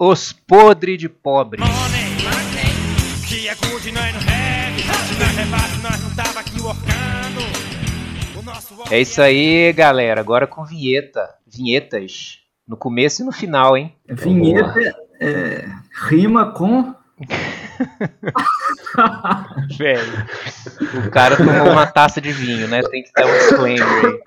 Os Podre de Pobre. É isso aí, galera. Agora com vinheta. Vinhetas. No começo e no final, hein? Vinheta é, rima com. Velho. O cara tomou uma taça de vinho, né? Tem que dar um disclaimer aí.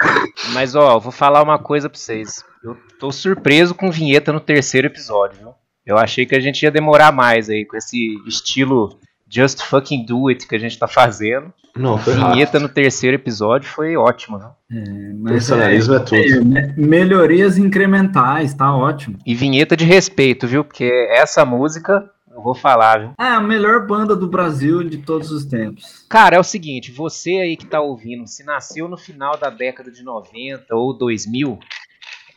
Mas, ó, vou falar uma coisa pra vocês. Eu tô surpreso com vinheta no terceiro episódio, viu? Eu achei que a gente ia demorar mais aí com esse estilo Just Fucking Do It que a gente tá fazendo. Não, foi Vinheta rápido. no terceiro episódio foi ótimo, né? É, mas Personalismo é, tudo. é, me- melhorias incrementais, tá ótimo. E vinheta de respeito, viu? Porque essa música, eu vou falar, viu? É a melhor banda do Brasil de todos os tempos. Cara, é o seguinte, você aí que tá ouvindo, se nasceu no final da década de 90 ou 2000,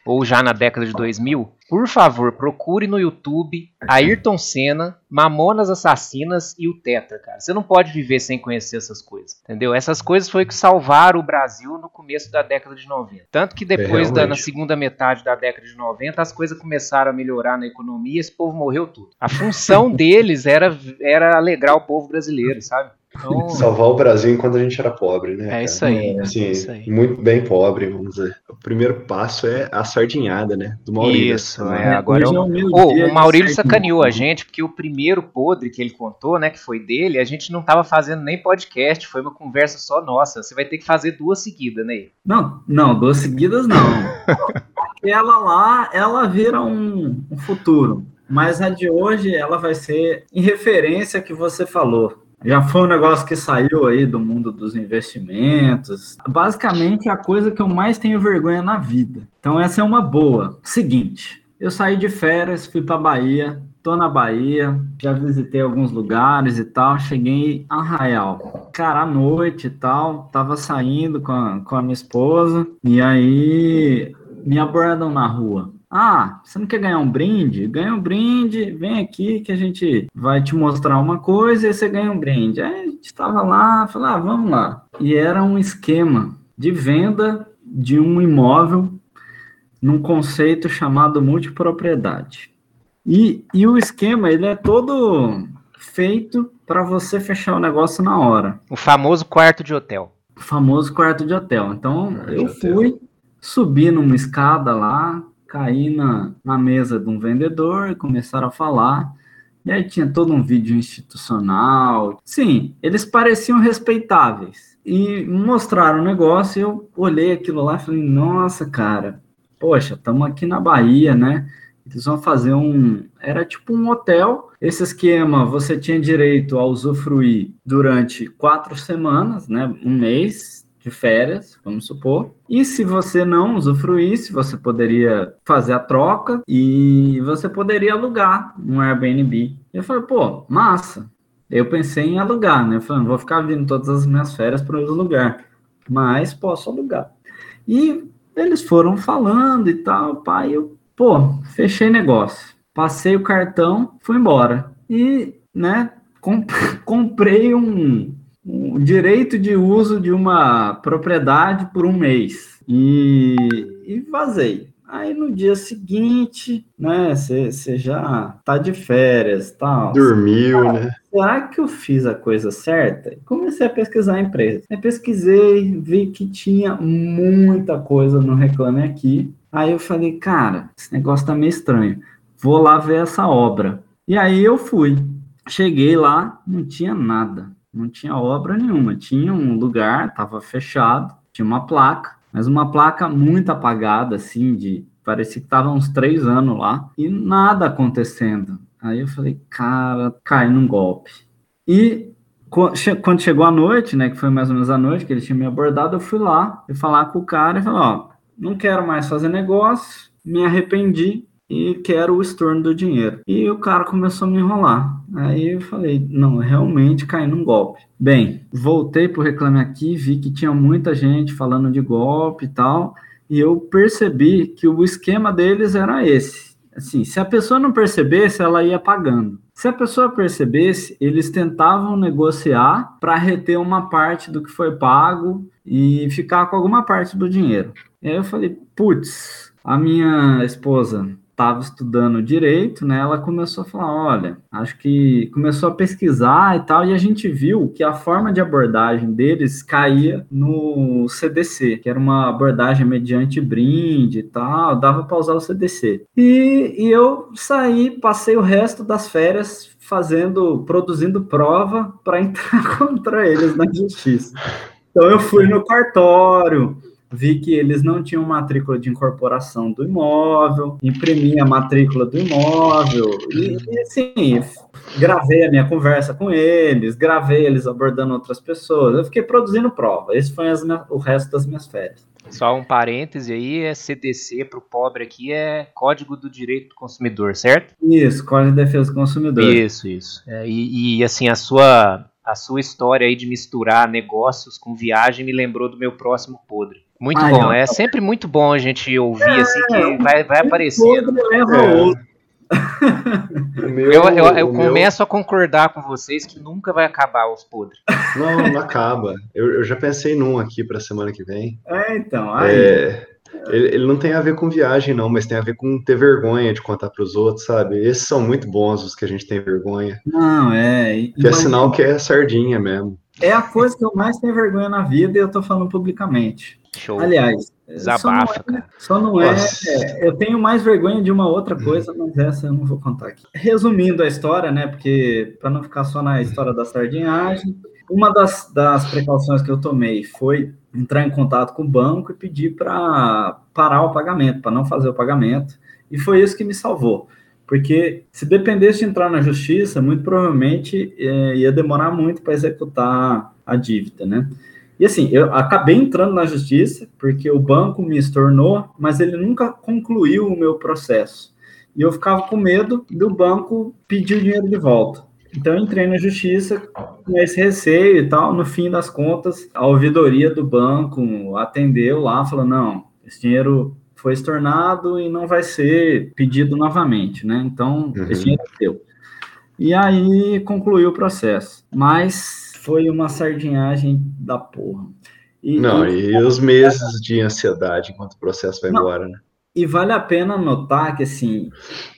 ou já na década de 2000, por favor, procure no YouTube Ayrton Senna, Mamonas Assassinas e o Tetra, cara. Você não pode viver sem conhecer essas coisas, entendeu? Essas coisas foi que salvaram o Brasil no começo da década de 90. Tanto que depois, da, na segunda metade da década de 90, as coisas começaram a melhorar na economia e esse povo morreu tudo. A função deles era, era alegrar o povo brasileiro, sabe? Então, Salvar o Brasil enquanto a gente era pobre, né? é cara? isso aí. Assim, é isso aí. muito bem pobre, vamos dizer. O primeiro passo é a sardinhada, né? Do Maurílio. Isso, é. semana. agora eu- é o meu Ô, dia o Maurílio sacaneou a gente, porque o primeiro podre que ele contou, né, que foi dele, a gente não tava fazendo nem podcast, foi uma conversa só nossa. Você vai ter que fazer duas seguidas, né? Não, não, duas seguidas não. Aquela lá, ela vira um, um futuro. Mas a de hoje, ela vai ser em referência ao que você falou. Já foi um negócio que saiu aí do mundo dos investimentos. Basicamente, é a coisa que eu mais tenho vergonha na vida. Então, essa é uma boa. Seguinte, eu saí de férias, fui para Bahia, tô na Bahia, já visitei alguns lugares e tal. Cheguei em Arraial. Cara, à noite e tal, tava saindo com a, com a minha esposa, e aí me abordam na rua. Ah, você não quer ganhar um brinde? Ganha um brinde, vem aqui que a gente vai te mostrar uma coisa e você ganha um brinde. Aí a gente tava lá, falei, ah, vamos lá. E era um esquema de venda de um imóvel num conceito chamado multipropriedade. E, e o esquema, ele é todo feito para você fechar o negócio na hora. O famoso quarto de hotel. O famoso quarto de hotel. Então, Quarto eu hotel. fui, subi numa escada lá, caí na, na mesa de um vendedor e começaram a falar. E aí tinha todo um vídeo institucional. Sim, eles pareciam respeitáveis. E mostraram o negócio eu olhei aquilo lá e falei, nossa, cara, poxa, estamos aqui na Bahia, né? Eles vão fazer um. Era tipo um hotel. Esse esquema você tinha direito a usufruir durante quatro semanas, né? Um mês de férias, vamos supor. E se você não usufruísse, você poderia fazer a troca e você poderia alugar um Airbnb. Eu falei, pô, massa. Eu pensei em alugar, né? Eu falei, vou ficar vindo todas as minhas férias para o lugar, mas posso alugar. E eles foram falando e tal, pai, eu, pô, fechei negócio. Passei o cartão, fui embora. E, né, com- comprei um, um direito de uso de uma propriedade por um mês. E, e vazei. Aí no dia seguinte, né, você já tá de férias tal. Dormiu, né? Será que eu fiz a coisa certa? E Comecei a pesquisar a empresa. Aí pesquisei, vi que tinha muita coisa no Reclame Aqui. Aí eu falei, cara, esse negócio tá meio estranho. Vou lá ver essa obra. E aí eu fui. Cheguei lá, não tinha nada. Não tinha obra nenhuma. Tinha um lugar, tava fechado, tinha uma placa, mas uma placa muito apagada, assim, de. Parecia que tava uns três anos lá. E nada acontecendo. Aí eu falei, cara, cai num golpe. E quando chegou a noite, né, que foi mais ou menos a noite que ele tinha me abordado, eu fui lá e falar com o cara e falei, ó, não quero mais fazer negócio, me arrependi e quero o estorno do dinheiro. E o cara começou a me enrolar. Aí eu falei, não, realmente caí num golpe. Bem, voltei pro Reclame Aqui, vi que tinha muita gente falando de golpe e tal, e eu percebi que o esquema deles era esse. Assim, se a pessoa não percebesse, ela ia pagando. Se a pessoa percebesse, eles tentavam negociar para reter uma parte do que foi pago e ficar com alguma parte do dinheiro. E aí eu falei, putz, a minha esposa estava estudando direito, né, ela começou a falar, olha, acho que começou a pesquisar e tal, e a gente viu que a forma de abordagem deles caía no CDC, que era uma abordagem mediante brinde e tal, dava para usar o CDC. E, e eu saí, passei o resto das férias fazendo, produzindo prova para entrar contra eles na justiça. Então eu fui no cartório, vi que eles não tinham matrícula de incorporação do imóvel, imprimi a matrícula do imóvel, e, e assim, gravei a minha conversa com eles, gravei eles abordando outras pessoas, eu fiquei produzindo prova, esse foi minhas, o resto das minhas férias. Só um parêntese aí, é CDC para o pobre aqui é Código do Direito do Consumidor, certo? Isso, Código de Defesa do Consumidor. Isso, isso. É, e, e assim, a sua a sua história aí de misturar negócios com viagem me lembrou do meu próximo podre. Muito Ai, bom, é sempre muito bom a gente ouvir é, assim que vai, vai aparecendo. Leva é. outro. Meu, eu, eu, eu começo meu... a concordar com vocês que nunca vai acabar os podres. Não, não acaba. Eu, eu já pensei num aqui para semana que vem. É, então. Aí... É, ele, ele, não tem a ver com viagem, não, mas tem a ver com ter vergonha de contar para os outros, sabe? Esses são muito bons, os que a gente tem vergonha. Não, é. Que é sinal que é sardinha mesmo. É a coisa que eu mais tenho vergonha na vida e eu tô falando publicamente. Show. Aliás, Desabafa, só não, é, só não é, é, Eu tenho mais vergonha de uma outra coisa, mas essa eu não vou contar aqui. Resumindo a história, né? Porque para não ficar só na história da sardinhagem, uma das, das precauções que eu tomei foi entrar em contato com o banco e pedir para parar o pagamento, para não fazer o pagamento. E foi isso que me salvou. Porque se dependesse de entrar na justiça, muito provavelmente é, ia demorar muito para executar a dívida, né? E assim, eu acabei entrando na justiça, porque o banco me estornou, mas ele nunca concluiu o meu processo. E eu ficava com medo do banco pedir o dinheiro de volta. Então, eu entrei na justiça com esse receio e tal. No fim das contas, a ouvidoria do banco atendeu lá, falou: não, esse dinheiro foi estornado e não vai ser pedido novamente, né? Então, uhum. esse dinheiro é teu. E aí concluiu o processo. Mas foi uma sardinhagem da porra. E, não, e, e os meses de ansiedade enquanto o processo vai não, embora, né? E vale a pena notar que, assim,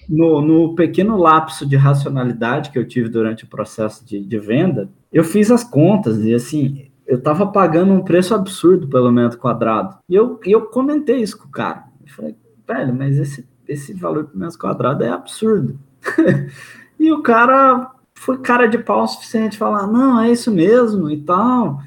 no, no, pequeno lapso de racionalidade que eu tive durante o processo de, de venda, eu fiz as contas e, assim, eu estava pagando um preço absurdo pelo metro quadrado. E eu, eu comentei isso com o cara. Eu falei, velho, mas esse, esse valor por metro quadrado é absurdo. e o cara foi cara de pau o suficiente falar, não, é isso mesmo e tal.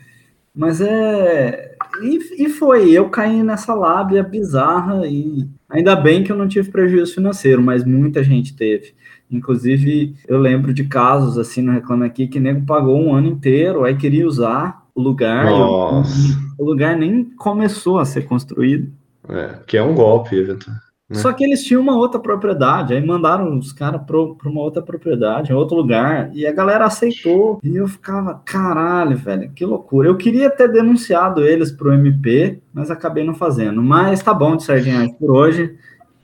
Mas é. E, e foi, eu caí nessa lábia bizarra e ainda bem que eu não tive prejuízo financeiro, mas muita gente teve. Inclusive, eu lembro de casos assim no Reclame Aqui que nego pagou um ano inteiro, aí queria usar o lugar, eu, o lugar nem começou a ser construído. É, que é um golpe, Vitor. Né? Só que eles tinham uma outra propriedade, aí mandaram os caras para uma outra propriedade, em outro lugar, e a galera aceitou. E eu ficava, caralho, velho, que loucura. Eu queria ter denunciado eles pro MP, mas acabei não fazendo. Mas tá bom de sardinha por hoje.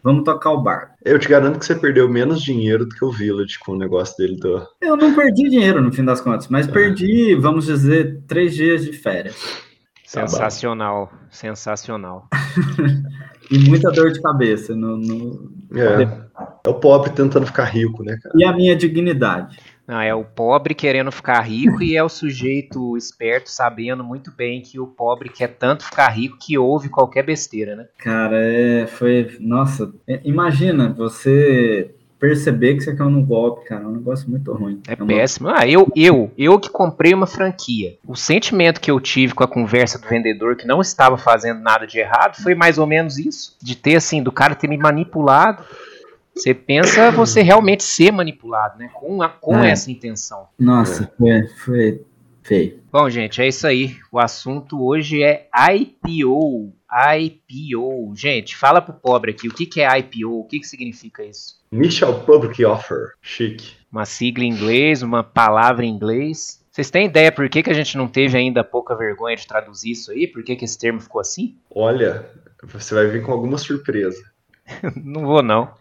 Vamos tocar o barco. Eu te garanto que você perdeu menos dinheiro do que o Village com o negócio dele do. Eu não perdi dinheiro no fim das contas, mas é. perdi, vamos dizer, três dias de férias. Sensacional, tá sensacional. e muita dor de cabeça no, no... É. é o pobre tentando ficar rico, né, cara? E a minha dignidade. Não, é o pobre querendo ficar rico e é o sujeito esperto sabendo muito bem que o pobre quer tanto ficar rico que ouve qualquer besteira, né? Cara, é, foi. Nossa, é, imagina você perceber que você caiu no golpe, cara. É um negócio muito ruim. É, é uma... péssimo. Ah, eu, eu, eu que comprei uma franquia. O sentimento que eu tive com a conversa do vendedor que não estava fazendo nada de errado foi mais ou menos isso. De ter, assim, do cara ter me manipulado. Você pensa você realmente ser manipulado, né? Com, a, com é. essa intenção. Nossa, foi, foi feio. Bom, gente, é isso aí. O assunto hoje é IPO. IPO. Gente, fala pro pobre aqui, o que, que é IPO? O que, que significa isso? Initial Public Offer. Chique. Uma sigla em inglês, uma palavra em inglês. Vocês têm ideia por que, que a gente não teve ainda pouca vergonha de traduzir isso aí? Por que, que esse termo ficou assim? Olha, você vai vir com alguma surpresa. não vou, não.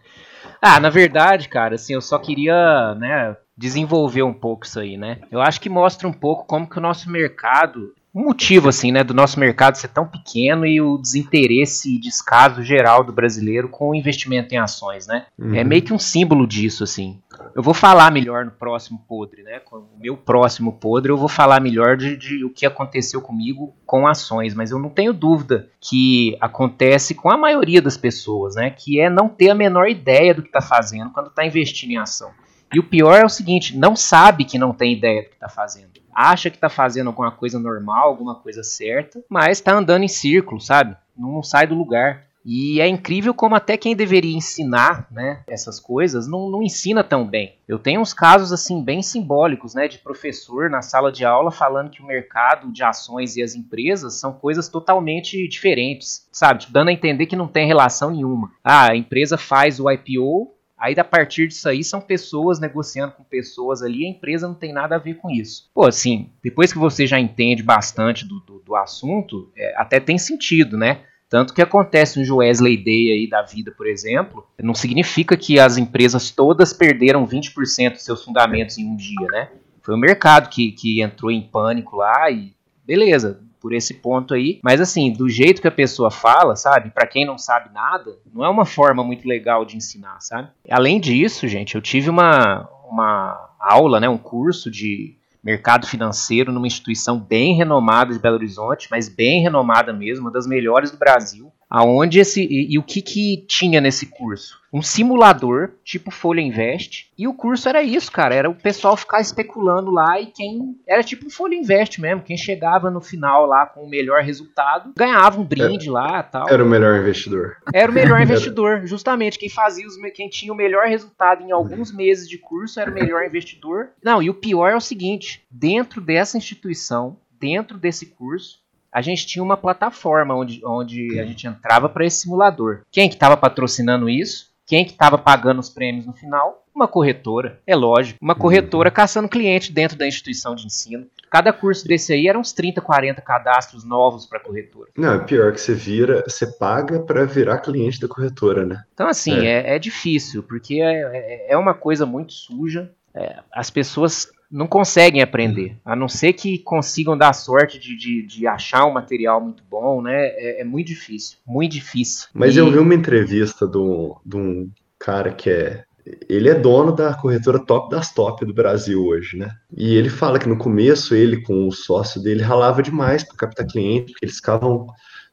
Ah, na verdade, cara, assim, eu só queria, né, desenvolver um pouco isso aí, né? Eu acho que mostra um pouco como que o nosso mercado motivo assim, né, do nosso mercado ser tão pequeno e o desinteresse e descaso geral do brasileiro com o investimento em ações, né? É Uhum. É meio que um símbolo disso, assim. Eu vou falar melhor no próximo podre, né? Com o meu próximo podre, eu vou falar melhor de, de o que aconteceu comigo com ações, mas eu não tenho dúvida que acontece com a maioria das pessoas, né? Que é não ter a menor ideia do que está fazendo quando está investindo em ação. E o pior é o seguinte: não sabe que não tem ideia do que está fazendo. Acha que está fazendo alguma coisa normal, alguma coisa certa, mas está andando em círculo, sabe? Não sai do lugar. E é incrível como até quem deveria ensinar, né, essas coisas, não, não ensina tão bem. Eu tenho uns casos assim bem simbólicos, né, de professor na sala de aula falando que o mercado de ações e as empresas são coisas totalmente diferentes, sabe? Tipo, dando a entender que não tem relação nenhuma. Ah, a empresa faz o IPO, Aí, a partir disso aí, são pessoas negociando com pessoas ali, a empresa não tem nada a ver com isso. Pô, assim, depois que você já entende bastante do, do, do assunto, é, até tem sentido, né? Tanto que acontece um Wesley Day aí da vida, por exemplo, não significa que as empresas todas perderam 20% dos seus fundamentos em um dia, né? Foi o mercado que, que entrou em pânico lá e beleza, por esse ponto aí. Mas assim, do jeito que a pessoa fala, sabe? Para quem não sabe nada, não é uma forma muito legal de ensinar, sabe? Além disso, gente, eu tive uma, uma aula, né, um curso de mercado financeiro numa instituição bem renomada de Belo Horizonte, mas bem renomada mesmo, uma das melhores do Brasil. Aonde esse e, e, o que, que tinha nesse curso? Um simulador, tipo Folha Invest, e o curso era isso, cara, era o pessoal ficar especulando lá e quem era tipo um Folha Invest mesmo, quem chegava no final lá com o melhor resultado, ganhava um brinde era, lá, tal. Era o melhor investidor. Era o melhor investidor, justamente quem fazia os quem tinha o melhor resultado em alguns meses de curso era o melhor investidor. Não, e o pior é o seguinte, dentro dessa instituição, dentro desse curso, a gente tinha uma plataforma onde, onde a gente entrava para esse simulador. Quem que estava patrocinando isso? Quem que estava pagando os prêmios no final? Uma corretora, é lógico. Uma corretora caçando cliente dentro da instituição de ensino. Cada curso desse aí eram uns 30, 40 cadastros novos para corretora. Não, é pior que você vira, você paga para virar cliente da corretora, né? Então, assim, é, é, é difícil, porque é, é uma coisa muito suja. É, as pessoas não conseguem aprender, a não ser que consigam dar sorte de, de, de achar um material muito bom, né? É, é muito difícil, muito difícil. Mas e... eu vi uma entrevista de um cara que é. Ele é dono da corretora top das top do Brasil hoje, né? E ele fala que no começo ele com o sócio dele ralava demais para captar cliente, porque eles ficavam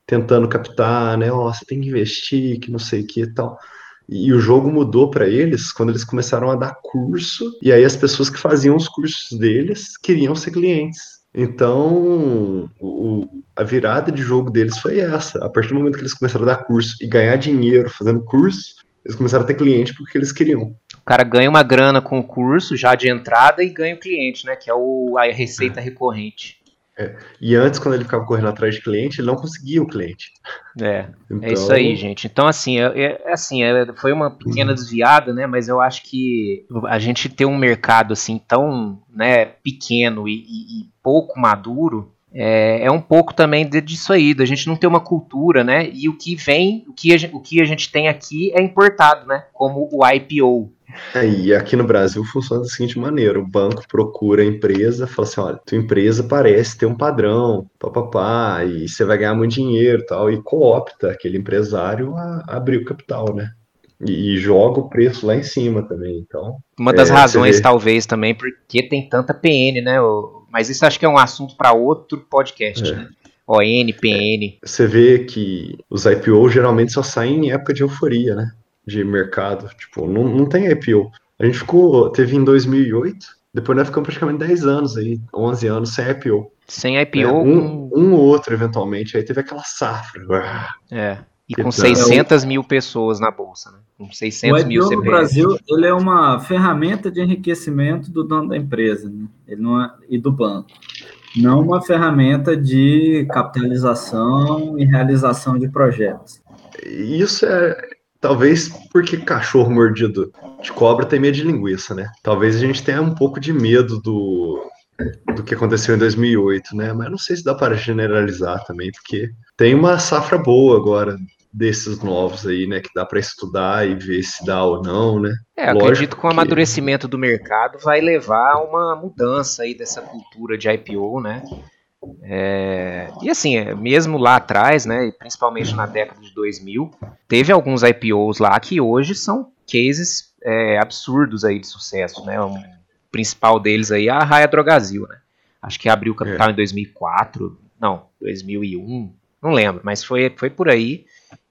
tentando captar, né? Ó, oh, você tem que investir, que não sei o que e tal. E o jogo mudou para eles quando eles começaram a dar curso, e aí as pessoas que faziam os cursos deles queriam ser clientes. Então, o, a virada de jogo deles foi essa. A partir do momento que eles começaram a dar curso e ganhar dinheiro fazendo curso, eles começaram a ter cliente porque eles queriam. O cara ganha uma grana com o curso já de entrada e ganha o cliente, né? Que é o, a receita é. recorrente. É. E antes, quando ele ficava correndo atrás de cliente, ele não conseguia o cliente. É, então... é isso aí, gente. Então, assim, é, é assim, é, foi uma pequena desviada, né? Mas eu acho que a gente ter um mercado assim tão né, pequeno e, e, e pouco maduro é, é, um pouco também disso aí, da gente não ter uma cultura, né? E o que vem, o que a gente, o que a gente tem aqui é importado, né? Como o IPO. É, e aqui no Brasil funciona da seguinte maneira: o banco procura a empresa, fala assim: olha, tua empresa parece ter um padrão, papapá, e você vai ganhar muito dinheiro tal, e coopta aquele empresário a, abrir o capital, né? E, e, joga o preço lá em cima também. Então, uma das é, razões, talvez, também, porque tem tanta PN, né? Mas isso acho que é um assunto para outro podcast, é. né? ON, PN. É, você vê que os IPO geralmente só saem em época de euforia, né? De mercado. Tipo, não, não tem IPO. A gente ficou, teve em 2008, depois nós ficamos praticamente 10 anos aí, 11 anos sem IPO. Sem IPO? É, um, um ou outro, eventualmente, aí teve aquela safra. É, e com 600 mil pessoas na bolsa, né? Com 600 o mil CPF. no Brasil, ele é uma ferramenta de enriquecimento do dono da empresa, né? ele não é, e do banco. Não uma ferramenta de capitalização e realização de projetos. Isso é, Talvez porque cachorro mordido de cobra tem medo de linguiça, né? Talvez a gente tenha um pouco de medo do, do que aconteceu em 2008, né? Mas não sei se dá para generalizar também, porque tem uma safra boa agora desses novos aí, né? Que dá para estudar e ver se dá ou não, né? É, Lógico acredito que o amadurecimento do mercado vai levar a uma mudança aí dessa cultura de IPO, né? É, e assim, é, mesmo lá atrás, né, principalmente na década de 2000, teve alguns IPOs lá que hoje são cases é, absurdos aí de sucesso, né? O principal deles aí é a Raia Drogazil, né? Acho que abriu o capital é. em 2004, não, 2001, não lembro, mas foi, foi por aí.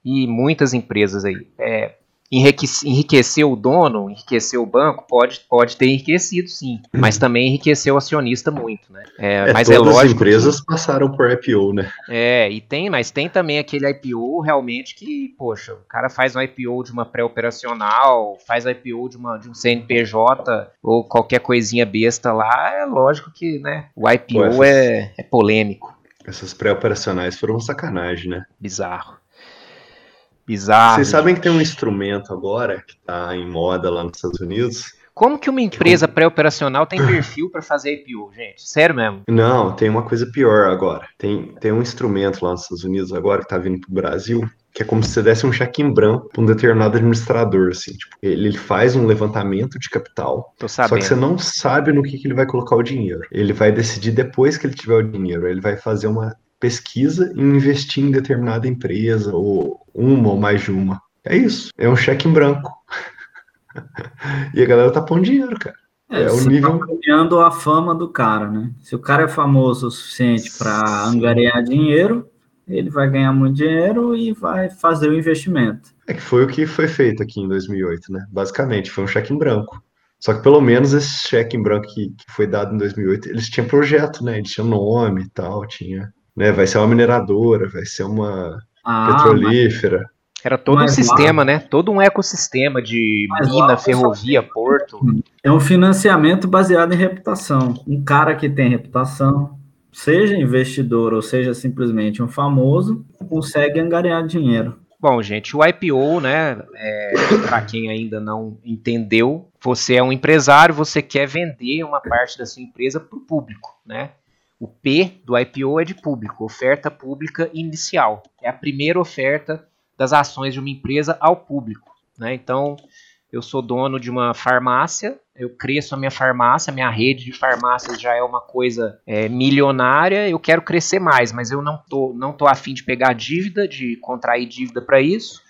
E muitas empresas aí. É, enriquecer o dono, enriquecer o banco, pode, pode ter enriquecido sim, mas também enriqueceu o acionista muito, né? É, é mas é lógico. As empresas que, passaram por IPO, né? É, e tem, mas tem também aquele IPO realmente que, poxa, o cara faz um IPO de uma pré-operacional, faz IPO de, uma, de um CNPJ ou qualquer coisinha besta lá, é lógico que, né? O IPO é, é polêmico. Essas pré-operacionais foram sacanagem, né? Bizarro bizarro. Vocês sabem que tem um instrumento agora que está em moda lá nos Estados Unidos? Como que uma empresa pré-operacional tem perfil para fazer IPO, gente? Sério mesmo? Não, tem uma coisa pior agora. Tem, tem um instrumento lá nos Estados Unidos agora que está vindo para o Brasil, que é como se você desse um cheque em branco para um determinado administrador, assim. Tipo, ele faz um levantamento de capital, só que você não sabe no que, que ele vai colocar o dinheiro. Ele vai decidir depois que ele tiver o dinheiro. Ele vai fazer uma pesquisa e investir em determinada empresa, ou uma ou mais de uma. É isso. É um cheque em branco. e a galera tá pondo dinheiro, cara. É, é o nível. Tá ganhando a fama do cara, né? Se o cara é famoso o suficiente para angariar dinheiro, ele vai ganhar muito dinheiro e vai fazer o investimento. É que foi o que foi feito aqui em 2008, né? Basicamente, foi um cheque em branco. Só que pelo menos esse cheque em branco que, que foi dado em 2008, eles tinham projeto, né? Eles tinham nome e tal, tinha né? Vai ser uma mineradora, vai ser uma ah, petrolífera. Mas... Era todo mas um sistema, lá... né? Todo um ecossistema de mas mina, lá, ferrovia, porto. É um financiamento baseado em reputação. Um cara que tem reputação, seja investidor ou seja simplesmente um famoso, consegue angariar dinheiro. Bom, gente, o IPO, né? É, Para quem ainda não entendeu, você é um empresário, você quer vender uma parte da sua empresa para o público, né? O P do IPO é de público, oferta pública inicial. É a primeira oferta das ações de uma empresa ao público. Né? Então, eu sou dono de uma farmácia, eu cresço a minha farmácia, minha rede de farmácias já é uma coisa é, milionária, eu quero crescer mais, mas eu não tô, não tô afim de pegar dívida, de contrair dívida para isso.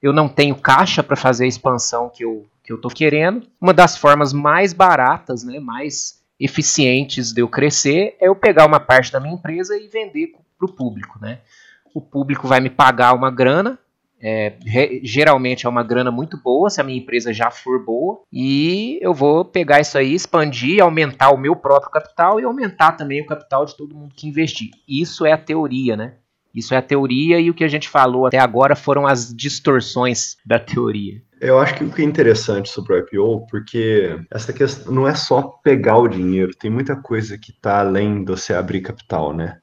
Eu não tenho caixa para fazer a expansão que eu, que eu tô querendo. Uma das formas mais baratas, né, mais eficientes de eu crescer é eu pegar uma parte da minha empresa e vender para o público, né? O público vai me pagar uma grana, é, geralmente é uma grana muito boa se a minha empresa já for boa e eu vou pegar isso aí, expandir, aumentar o meu próprio capital e aumentar também o capital de todo mundo que investir. Isso é a teoria, né? Isso é a teoria e o que a gente falou até agora foram as distorções da teoria. Eu acho que o que é interessante sobre o IPO, porque essa questão não é só pegar o dinheiro, tem muita coisa que está além de você abrir capital, né?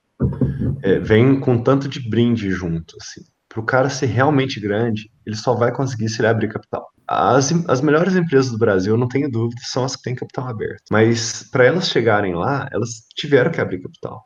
É, vem com tanto de brinde junto, assim. Para o cara ser realmente grande, ele só vai conseguir se ele abrir capital. As, as melhores empresas do Brasil, não tenho dúvida, são as que têm capital aberto. Mas para elas chegarem lá, elas tiveram que abrir capital.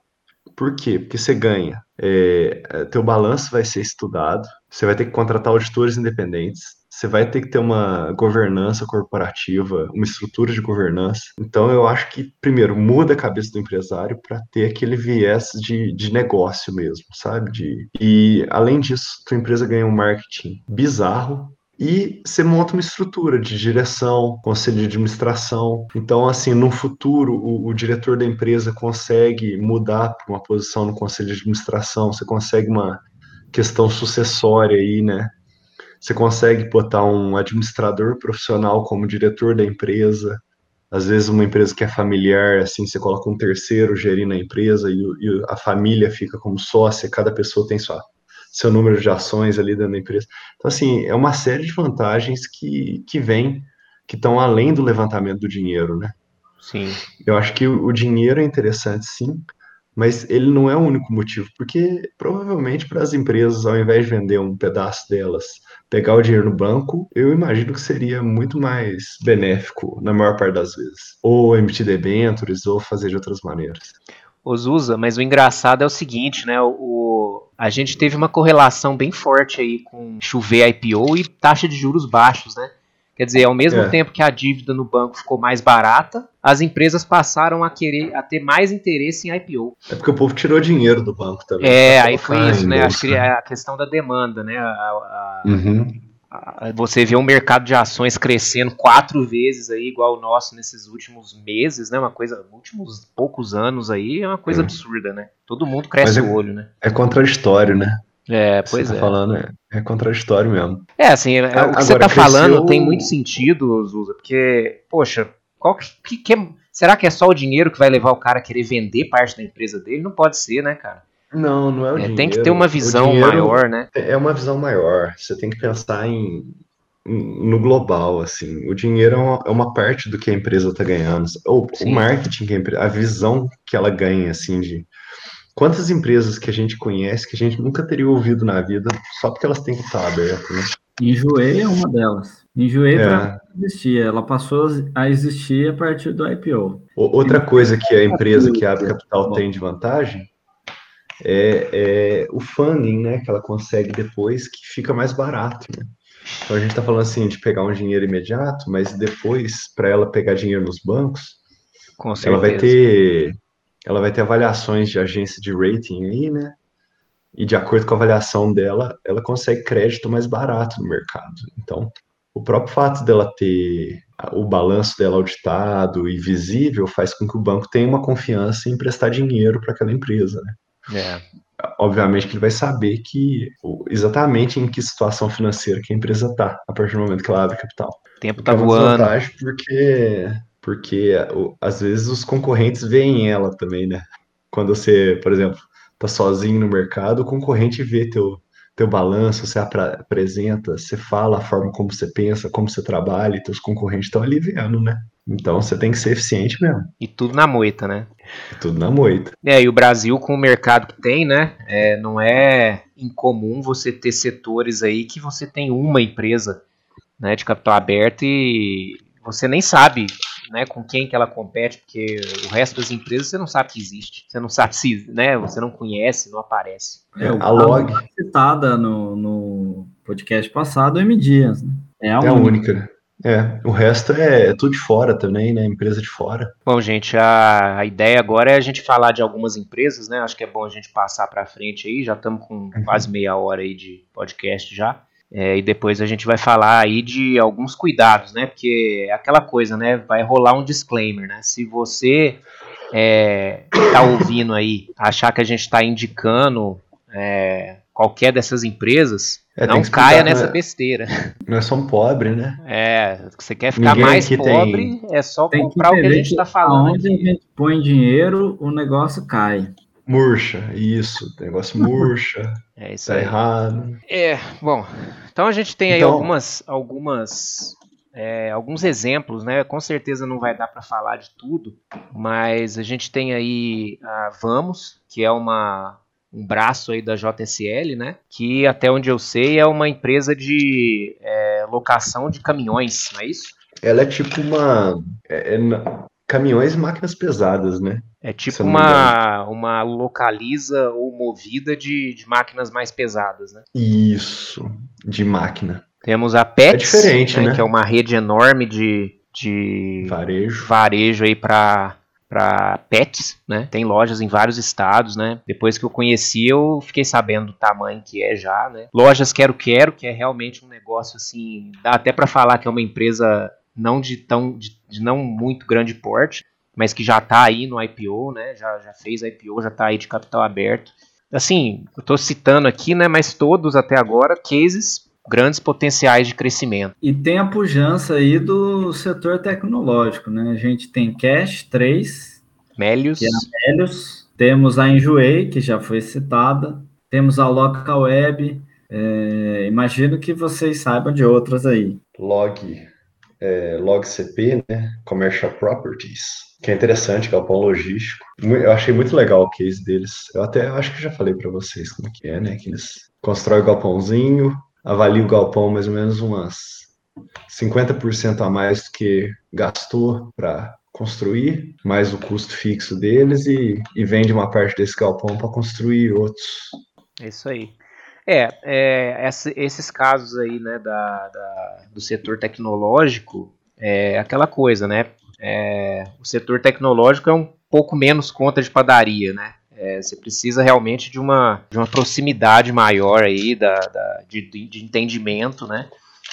Por quê? Porque você ganha. É, é teu balanço vai ser estudado, você vai ter que contratar auditores independentes, você vai ter que ter uma governança corporativa, uma estrutura de governança. Então, eu acho que, primeiro, muda a cabeça do empresário para ter aquele viés de, de negócio mesmo, sabe? De, e, além disso, tua empresa ganha um marketing bizarro, e você monta uma estrutura de direção, conselho de administração. Então, assim, no futuro, o, o diretor da empresa consegue mudar para uma posição no conselho de administração, você consegue uma questão sucessória aí, né? Você consegue botar um administrador profissional como diretor da empresa. Às vezes, uma empresa que é familiar, assim, você coloca um terceiro gerindo a empresa e, e a família fica como sócia, cada pessoa tem sua, seu número de ações ali dentro da empresa. Então, assim, é uma série de vantagens que, que vem, que estão além do levantamento do dinheiro, né? Sim. Eu acho que o, o dinheiro é interessante, sim, mas ele não é o único motivo, porque provavelmente para as empresas, ao invés de vender um pedaço delas, pegar o dinheiro no banco, eu imagino que seria muito mais benéfico na maior parte das vezes. Ou emitir debêntures, ou fazer de outras maneiras. Osusa, mas o engraçado é o seguinte, né? O, a gente teve uma correlação bem forte aí com chover IPO e taxa de juros baixos, né? Quer dizer, ao mesmo É. tempo que a dívida no banco ficou mais barata, as empresas passaram a querer a ter mais interesse em IPO. É porque o povo tirou dinheiro do banco também. É, aí foi isso, né? Acho que é a questão da demanda, né? A- a- Uhum. a- você vê o mercado de ações crescendo quatro vezes aí, igual o nosso nesses últimos meses, né? Uma coisa, últimos poucos anos aí, é uma coisa Hum. absurda, né? Todo mundo cresce é- o olho, né? É contraditório, né? É, Você pois tá é. falando, é, é contraditório mesmo. É, assim, é- A- o que você agora tá cresceu- falando tem muito sentido, Zuza, porque, poxa, qual que, que- que é- será que é só o dinheiro que vai levar o cara a querer vender parte da empresa dele? Não pode ser, né, cara? Não, não é o É, dinheiro. tem que ter uma visão maior, né? É uma visão maior. Você tem que pensar em, em- no global, assim. O dinheiro é uma, é uma parte do que a empresa está ganhando. Ou o marketing, que a, empre- a visão que ela ganha, assim, de quantas empresas que a gente conhece que a gente nunca teria ouvido na vida só porque elas têm que estar abertas, né? Enjoei é uma delas. Enjoei É. para existir. Ela passou a existir a partir do IPO. O- Outra coisa que a empresa que abre capital tem de vantagem é, é o funding, né, que ela consegue depois, que fica mais barato, né? Então a gente está falando assim de pegar um dinheiro imediato, mas depois, para ela pegar dinheiro nos bancos, Com ela vai ter, ela vai ter avaliações de agência de rating aí, né? E de acordo com a avaliação dela, ela consegue crédito mais barato no mercado. Então, o próprio fato dela ter o balanço dela auditado e visível faz com que o banco tenha uma confiança em emprestar dinheiro para aquela empresa, né? É. Obviamente que ele vai saber que exatamente em que situação financeira que a empresa está a partir do momento que ela abre capital. O tempo É tá uma voando. desvantagem porque, porque às vezes os concorrentes veem ela também, né? Quando você, por exemplo, tá sozinho no mercado, o concorrente vê teu, teu balanço, você apresenta, você fala a forma como você pensa, como você trabalha, e teus concorrentes estão ali vendo, né? Então você tem que ser eficiente mesmo. E tudo na moita, né? Tudo na moita. É, e o Brasil, com o mercado que tem, né? é, não é incomum você ter setores aí que você tem uma empresa né, de capital aberto e você nem sabe né, com quem que ela compete, porque o resto das empresas você não sabe que existe. Você não sabe se, né? Você não conhece, não aparece. É, a Log citada no, no podcast passado, o M Dias. Né? É a é a única. única. né? É, o resto é, é tudo de fora também, né? Empresa de fora. Bom, gente, a, a ideia agora é a gente falar de algumas empresas, né? Acho que é bom a gente passar para frente aí. Já estamos com quase meia hora aí de podcast já. É, e depois a gente vai falar aí de alguns cuidados, né? Porque é aquela coisa, né? Vai rolar um disclaimer, né? Se você é, tá ouvindo aí, achar que a gente está indicando é, qualquer dessas empresas, É, tem não explicar, caia nessa né? besteira. Nós somos pobres, né? É, você quer ficar Ninguém mais pobre, é só Tem que comprar o que a gente está falando. Aqui. a gente põe dinheiro, o negócio cai. Murcha, isso. Negócio murcha, É isso tá aí. errado. É, bom, então a gente tem aí Então- algumas, algumas, é, alguns exemplos, né? Com certeza não vai dar para falar de tudo, mas a gente tem aí a Vamos, que é uma um braço aí da JSL, né? Que até onde eu sei é uma empresa de é, locação de caminhões, não é isso? Ela é tipo uma. é- é caminhões e máquinas pesadas, né? É tipo me uma, uma localiza ou movida de, de máquinas mais pesadas, né? Isso, de máquina. Temos a Pets, É diferente, né? que é uma rede enorme de, de Varejo. varejo aí para para pets, né? Tem lojas em vários estados, né? Depois que eu conheci, eu fiquei sabendo do tamanho que é já, né? Lojas Quero Quero, que é realmente um negócio assim, dá até para falar que é uma empresa não de tão de, de não muito grande porte, mas que já tá aí no IPO, né? Já já fez IPO, já tá aí de capital aberto. Assim, eu tô citando aqui, né, mas todos até agora cases grandes potenciais de crescimento. E tem a pujança aí do setor tecnológico, né? A gente tem Cash 3, Melios, Que é Helios, temos a Enjoei, que já foi citada, temos a Local Web, é, imagino que vocês saibam de outras aí. Log, é, Log CP, né? Commercial Properties. Que é interessante, galpão logístico. Mu- Eu achei muito legal o case deles. Eu até acho que já falei para vocês como que é, né? Que eles constroem o galpãozinho, avaliam o galpão mais ou menos umas 50% a mais do que gastou para construir, mais o custo fixo deles e, e vende uma parte desse galpão para construir outros. É isso aí. É, é esses casos aí, né, da, da, do setor tecnológico, é aquela coisa, né? É, o setor tecnológico é um pouco menos conta de padaria, né? É, você precisa realmente de uma, de uma proximidade maior aí da, da de, de entendimento, né?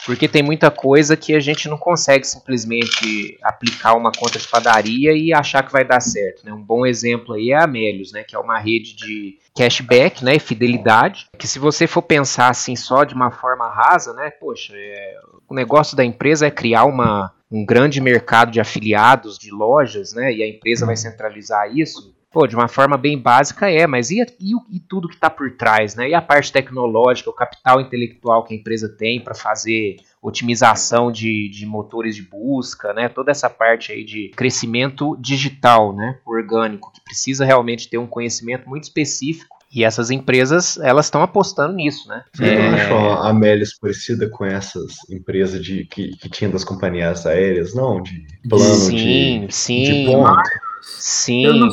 Porque tem muita coisa que a gente não consegue simplesmente aplicar uma conta de padaria e achar que vai dar certo. Né? Um bom exemplo aí é a Amélios, né? que é uma rede de cashback né? e fidelidade, que se você for pensar assim só de uma forma rasa, né? poxa, é, o negócio da empresa é criar uma, um grande mercado de afiliados de lojas, né? E a empresa vai centralizar isso. Pô, de uma forma bem básica é, mas e, e, e tudo que está por trás, né? E a parte tecnológica, o capital intelectual que a empresa tem para fazer otimização de, de motores de busca, né? Toda essa parte aí de crescimento digital, né? Orgânico, que precisa realmente ter um conhecimento muito específico e essas empresas, elas estão apostando nisso, né? Você é... a Amélias parecida com essas empresas de, que, que tinham das companhias aéreas, não? De plano sim, de, sim. de ponto. Sim,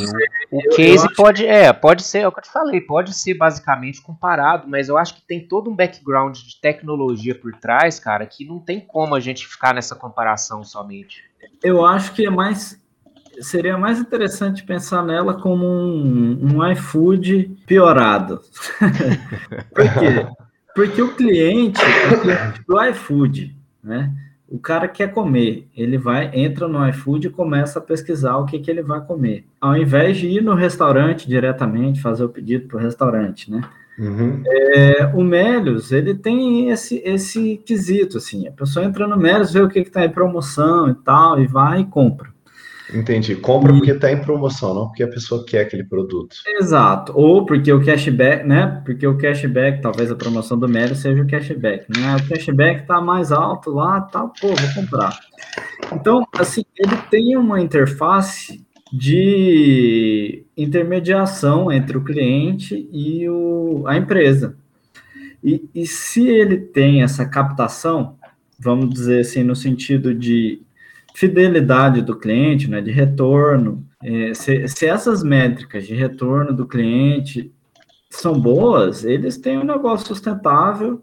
o case pode, é, pode ser, é o que eu te falei, pode ser basicamente comparado, mas eu acho que tem todo um background de tecnologia por trás, cara, que não tem como a gente ficar nessa comparação somente. Eu acho que é mais seria mais interessante pensar nela como um, um iFood piorado. Por quê? Porque o cliente, o cliente do iFood, né? O cara quer comer, ele vai, entra no iFood e começa a pesquisar o que, que ele vai comer. Ao invés de ir no restaurante diretamente, fazer o pedido para o restaurante, né? Uhum. É, o Melios, ele tem esse, esse quesito, assim, a pessoa entra no Melios, vê o que está em promoção e tal, e vai e compra. Entendi. Compra e... porque está em promoção, não porque a pessoa quer aquele produto. Exato. Ou porque o cashback, né? Porque o cashback, talvez a promoção do Mero seja o cashback, né? O cashback está mais alto lá, tá, pô, vou comprar. Então, assim, ele tem uma interface de intermediação entre o cliente e o, a empresa. E, e se ele tem essa captação, vamos dizer assim, no sentido de fidelidade do cliente, né, de retorno. É, se, se, essas métricas de retorno do cliente são boas, eles têm um negócio sustentável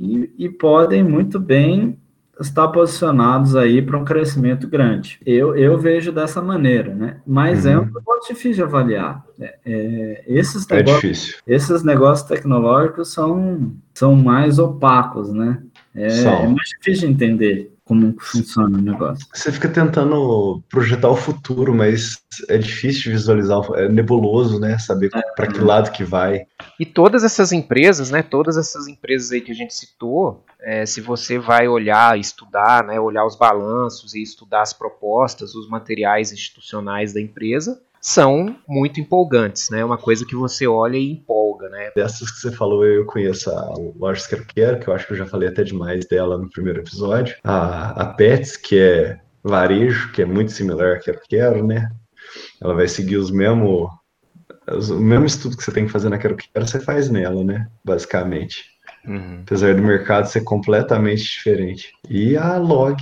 e, e podem muito bem estar posicionados aí para um crescimento grande. Eu, eu vejo dessa maneira, né? Mas uhum. é um uhum. negócio difícil de avaliar. É, é, esses, é difícil. esses negócios tecnológicos são, são mais opacos, né? É, é mais difícil de entender como funciona o negócio. Você fica tentando projetar o futuro, mas é difícil visualizar, é nebuloso, né? Saber é, para que lado que vai. E todas essas empresas, né? Todas essas empresas aí que a gente citou, é, se você vai olhar, estudar, né? Olhar os balanços e estudar as propostas, os materiais institucionais da empresa, são muito empolgantes, né? Uma coisa que você olha e empolga, né? Dessas que você falou, eu conheço a Lojas Quero Quero, que eu acho que eu já falei até demais dela no primeiro episódio. A, a Pets, que é varejo, que é muito similar a Quero Quero, né? Ela vai seguir os mesmos o mesmo estudo que você tem que fazer na Quero Quero, você faz nela, né? Basicamente. Uhum. Apesar do mercado ser completamente diferente. E a Log,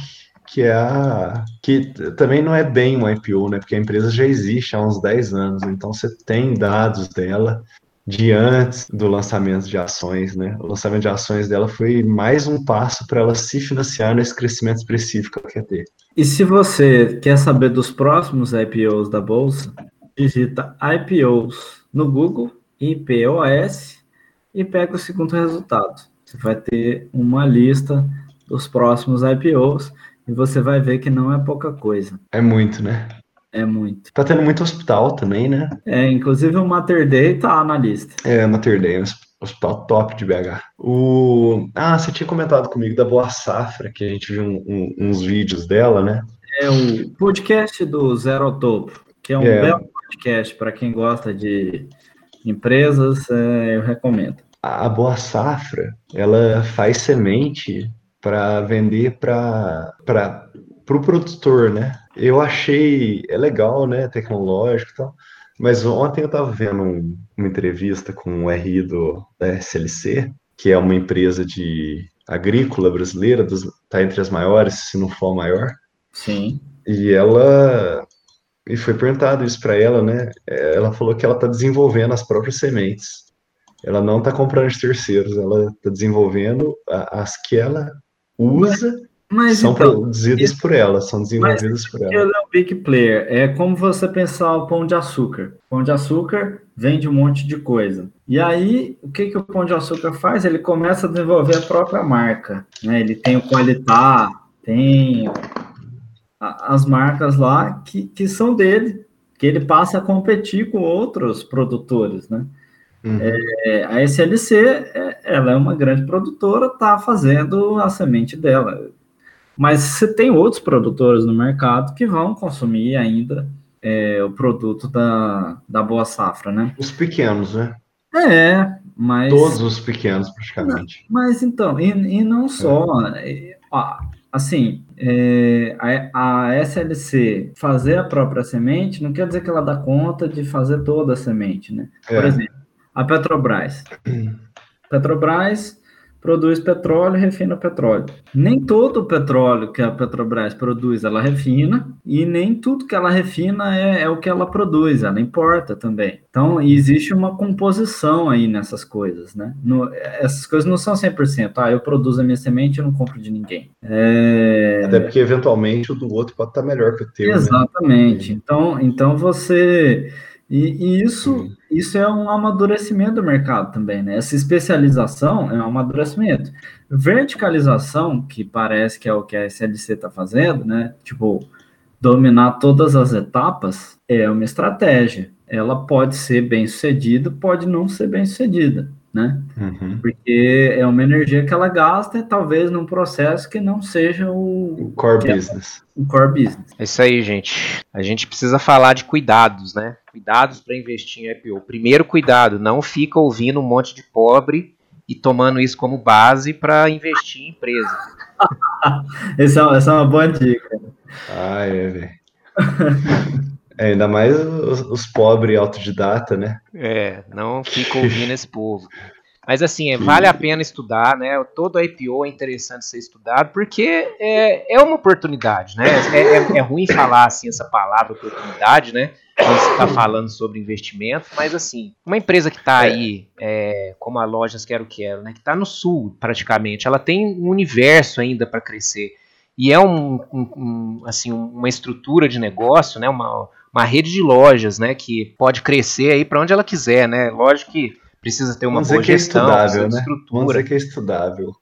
que é a. que também não é bem um IPO, né? Porque a empresa já existe há uns 10 anos, então você tem dados dela de antes do lançamento de ações, né? O lançamento de ações dela foi mais um passo para ela se financiar nesse crescimento específico que ela quer ter. E se você quer saber dos próximos IPOs da bolsa, digita IPOs no Google, IPOS, e pega o segundo resultado. Você vai ter uma lista dos próximos IPOs e você vai ver que não é pouca coisa. É muito, né? É muito. Tá tendo muito hospital também, né? É, inclusive o Mater Day tá na lista. É, Mater Day, um hospital top de BH. O... Ah, você tinha comentado comigo da Boa Safra, que a gente viu um, um, uns vídeos dela, né? É o podcast do Zero ao Topo, que é um é. belo podcast para quem gosta de empresas, é, eu recomendo. A Boa Safra, ela faz semente para vender para o pro produtor, né? Eu achei é legal, né? Tecnológico e tal. Mas ontem eu estava vendo um, uma entrevista com o RI do, da SLC, que é uma empresa de agrícola brasileira, está entre as maiores, se não for a maior. Sim. E ela e foi perguntado isso para ela, né? Ela falou que ela está desenvolvendo as próprias sementes ela não está comprando de terceiros, ela está desenvolvendo as que ela usa mas, são então, produzidas isso, por ela, são desenvolvidas por ela. Ele é um big player. É como você pensar o pão de açúcar. Pão de açúcar vende um monte de coisa. E aí, o que, que o pão de açúcar faz? Ele começa a desenvolver a própria marca. Né? Ele tem o Qualitar, tem as marcas lá que, que são dele, que ele passa a competir com outros produtores, né? Uhum. É, a SLC, é, ela é uma grande produtora, está fazendo a semente dela. Mas você tem outros produtores no mercado que vão consumir ainda é, o produto da, da boa safra, né? Os pequenos, né? É, mas... Todos os pequenos, praticamente. mas então, e, e não só... É. assim, é, a, a, SLC fazer a própria semente não quer dizer que ela dá conta de fazer toda a semente, né? Por é. exemplo, a Petrobras. Petrobras produz petróleo e refina petróleo. Nem todo o petróleo que a Petrobras produz ela refina, e nem tudo que ela refina é, é, o que ela produz, ela importa também. Então, existe uma composição aí nessas coisas, né? No, essas coisas não são 100%. Ah, eu produzo a minha semente e não compro de ninguém. É... Até porque, eventualmente, o do outro pode estar melhor que o teu, né? Exatamente. Né? Então, então, você... E, e isso, isso é um amadurecimento do mercado também, né? Essa especialização é um amadurecimento. Verticalização, que parece que é o que a SLC está fazendo, né? Tipo, dominar todas as etapas é uma estratégia. Ela pode ser bem sucedida, pode não ser bem sucedida né? Uhum. Porque é uma energia que ela gasta, talvez num processo que não seja o, o core é business. o core business. É isso aí, gente. A gente precisa falar de cuidados, né? Cuidados para investir em IPO. Primeiro cuidado, não fica ouvindo um monte de pobre e tomando isso como base para investir em empresa. essa, é essa é uma boa dica. Ah, é, velho. É, ainda mais os, os pobres autodidata, né? É, não fica ouvindo esse povo. Mas assim, é, vale a pena estudar, né? Todo IPO é interessante ser estudado, porque é, é uma oportunidade, né? É, é, é ruim falar assim essa palavra oportunidade, né? Quando você está falando sobre investimento, mas assim, uma empresa que está aí, é, como a Lojas Quero Quero, né? Que está no sul praticamente, ela tem um universo ainda para crescer. E é um, um, um, assim, uma estrutura de negócio, né? Uma, uma rede de lojas, né, que pode crescer aí para onde ela quiser, né? Lógico que precisa ter uma Vamos boa gestão, é estudável, né? estrutura. Vamos dizer que é estudável.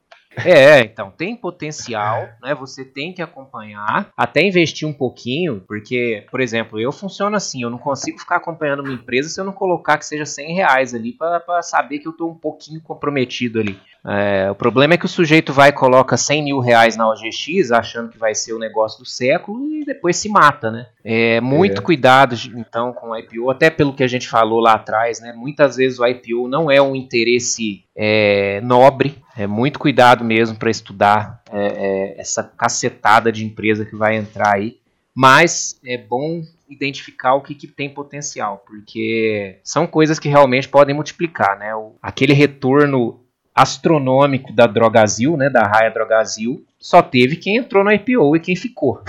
É, então, tem potencial, né? Você tem que acompanhar, até investir um pouquinho, porque, por exemplo, eu funciono assim, eu não consigo ficar acompanhando uma empresa se eu não colocar que seja 100 reais ali para saber que eu estou um pouquinho comprometido ali. É, o problema é que o sujeito vai e coloca 100 mil reais na OGX, achando que vai ser o negócio do século, e depois se mata, né? É, muito é. cuidado, então, com o IPO, até pelo que a gente falou lá atrás, né? Muitas vezes o IPO não é um interesse é, nobre, é muito cuidado mesmo para estudar é, é, essa cacetada de empresa que vai entrar aí, mas é bom identificar o que, que tem potencial, porque são coisas que realmente podem multiplicar, né? O, aquele retorno astronômico da Drogazil, né, da Raia Drogazil, só teve quem entrou no IPO e quem ficou.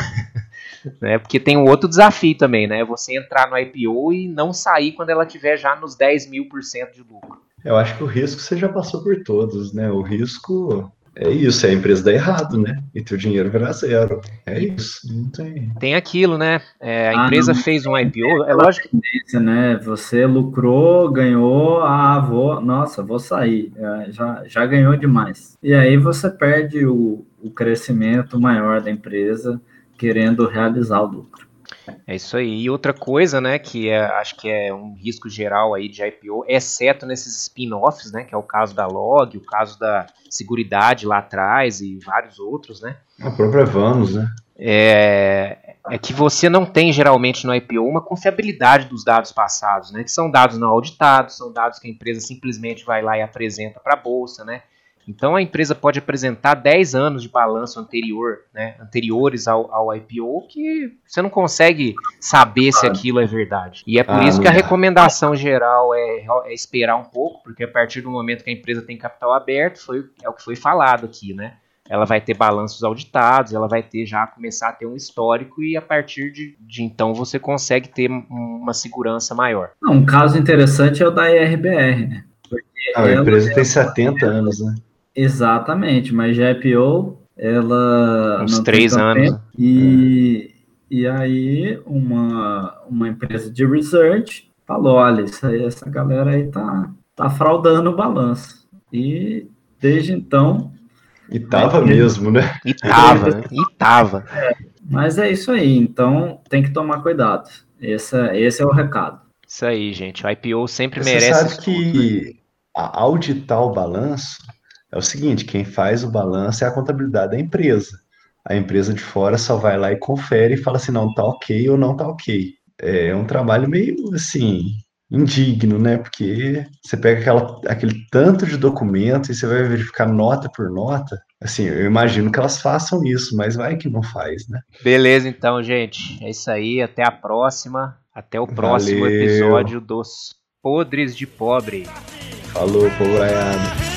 né, porque tem um outro desafio também, né? Você entrar no IPO e não sair quando ela tiver já nos 10 mil por cento de lucro. Eu acho que o risco você já passou por todos, né? O risco é isso, é a empresa dar errado, né? E teu dinheiro virar zero. É isso. Não tem. Tem aquilo, né? É, a ah, empresa não, fez um IPO, é lógico que. Né? Você lucrou, ganhou, ah, vou. Nossa, vou sair. É, já, já ganhou demais. E aí você perde o, o crescimento maior da empresa querendo realizar o lucro. É isso aí. E outra coisa, né, que é, acho que é um risco geral aí de IPO, exceto nesses spin-offs, né, que é o caso da Log, o caso da Seguridade lá atrás e vários outros, né? A própria Vamos, né? É, é que você não tem geralmente no IPO uma confiabilidade dos dados passados, né? Que são dados não auditados, são dados que a empresa simplesmente vai lá e apresenta para a bolsa, né? Então a empresa pode apresentar 10 anos de balanço anterior, né, anteriores ao, ao IPO, que você não consegue saber se aquilo é verdade. E é por ah, isso que a recomendação geral é, é, esperar um pouco, porque a partir do momento que a empresa tem capital aberto, foi, é o que foi falado aqui, né? Ela vai ter balanços auditados, ela vai ter já começar a ter um histórico e a partir de, de então você consegue ter uma segurança maior. Um caso interessante é o da IRBR, né? Ah, a empresa tem 70 anos, né? Exatamente, mas já IPO, ela. Uns três anos. Né? E, e aí, uma, uma empresa de research falou: olha, isso aí, essa galera aí tá, tá fraudando o balanço. E desde então. E tava mesmo, né? E tava, né? E tava. É, mas é isso aí, então tem que tomar cuidado. Esse, esse é o recado. Isso aí, gente. O IPO sempre Você merece. Você sabe que auditar o balanço é o seguinte: quem faz o balanço é a contabilidade da empresa. A empresa de fora só vai lá e confere e fala assim: não, tá ok ou não tá ok. É um trabalho meio assim, indigno, né? Porque você pega aquela, aquele tanto de documentos e você vai verificar nota por nota. Assim, eu imagino que elas façam isso, mas vai que não faz, né? Beleza, então, gente. É isso aí. Até a próxima. Até o próximo Valeu. episódio dos Podres de Pobre. Falou, pobraiada.